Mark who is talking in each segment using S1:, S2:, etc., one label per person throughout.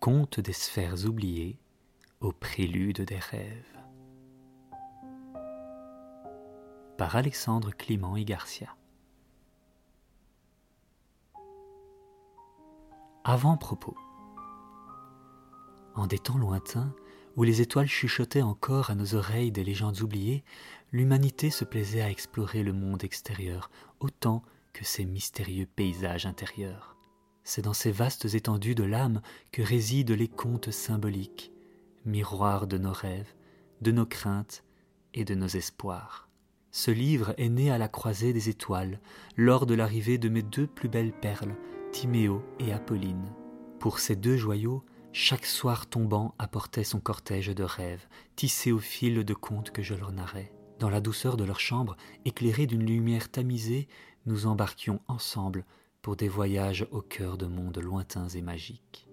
S1: Conte des sphères oubliées au prélude des rêves. Par Alexandre Clément et Garcia. Avant-propos. En des temps lointains, où les étoiles chuchotaient encore à nos oreilles des légendes oubliées, l'humanité se plaisait à explorer le monde extérieur autant que ses mystérieux paysages intérieurs. C'est dans ces vastes étendues de l'âme que résident les contes symboliques, miroirs de nos rêves, de nos craintes et de nos espoirs. Ce livre est né à la croisée des étoiles, lors de l'arrivée de mes deux plus belles perles, Timéo et Apolline. Pour ces deux joyaux, chaque soir tombant apportait son cortège de rêves, tissés au fil de contes que je leur narrais. Dans la douceur de leur chambre, éclairée d'une lumière tamisée, nous embarquions ensemble pour des voyages au cœur de mondes lointains et magiques.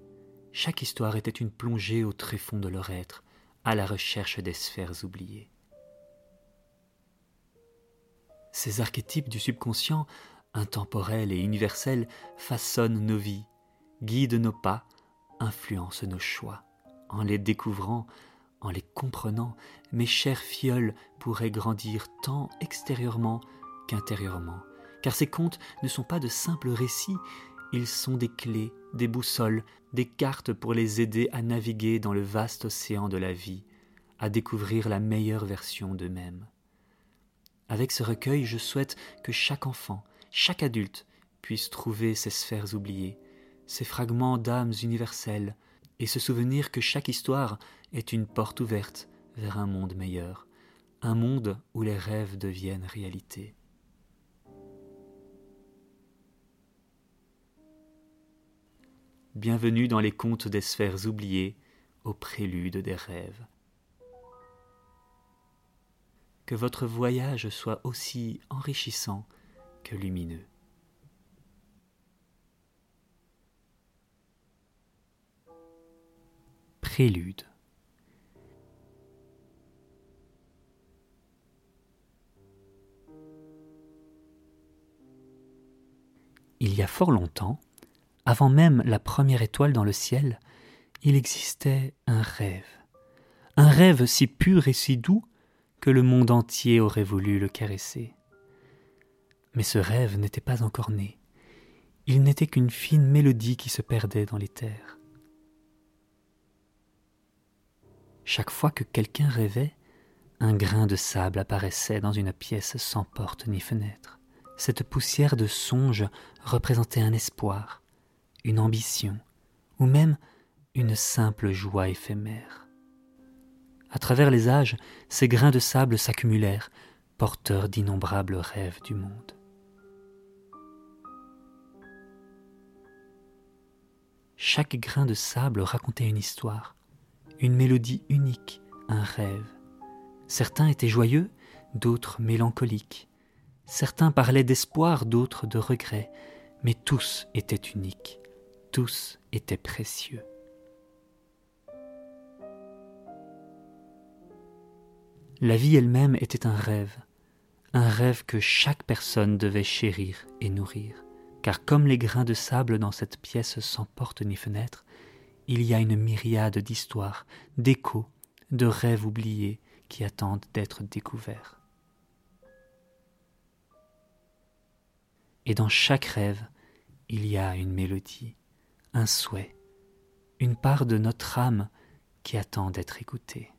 S1: Chaque histoire était une plongée au tréfonds de leur être, à la recherche des sphères oubliées. Ces archétypes du subconscient, intemporels et universels, façonnent nos vies, guident nos pas, influence nos choix. En les découvrant, en les comprenant, mes chers fioles pourraient grandir tant extérieurement qu'intérieurement, car ces contes ne sont pas de simples récits, ils sont des clés, des boussoles, des cartes pour les aider à naviguer dans le vaste océan de la vie, à découvrir la meilleure version d'eux-mêmes. Avec ce recueil, je souhaite que chaque enfant, chaque adulte, puisse trouver ces sphères oubliées, ces fragments d'âmes universelles, et se souvenir que chaque histoire est une porte ouverte vers un monde meilleur, un monde où les rêves deviennent réalité. Bienvenue dans les contes des sphères oubliées, au prélude des rêves. Que votre voyage soit aussi enrichissant que lumineux. Prélude. Il y a fort longtemps, avant même la première étoile dans le ciel, il existait un rêve, un rêve si pur et si doux que le monde entier aurait voulu le caresser. Mais ce rêve n'était pas encore né, il n'était qu'une fine mélodie qui se perdait dans les terres. Chaque fois que quelqu'un rêvait, un grain de sable apparaissait dans une pièce sans porte ni fenêtre. Cette poussière de songe représentait un espoir, une ambition, ou même une simple joie éphémère. À travers les âges, ces grains de sable s'accumulèrent, porteurs d'innombrables rêves du monde. Chaque grain de sable racontait une histoire, une mélodie unique, un rêve. Certains étaient joyeux, d'autres mélancoliques. Certains parlaient d'espoir, d'autres de regret, mais tous étaient uniques, tous étaient précieux. La vie elle-même était un rêve, un rêve que chaque personne devait chérir et nourrir, car comme les grains de sable dans cette pièce sans porte ni fenêtre, il y a une myriade d'histoires, d'échos, de rêves oubliés qui attendent d'être découverts. Et dans chaque rêve, il y a une mélodie, un souhait, une part de notre âme qui attend d'être écoutée.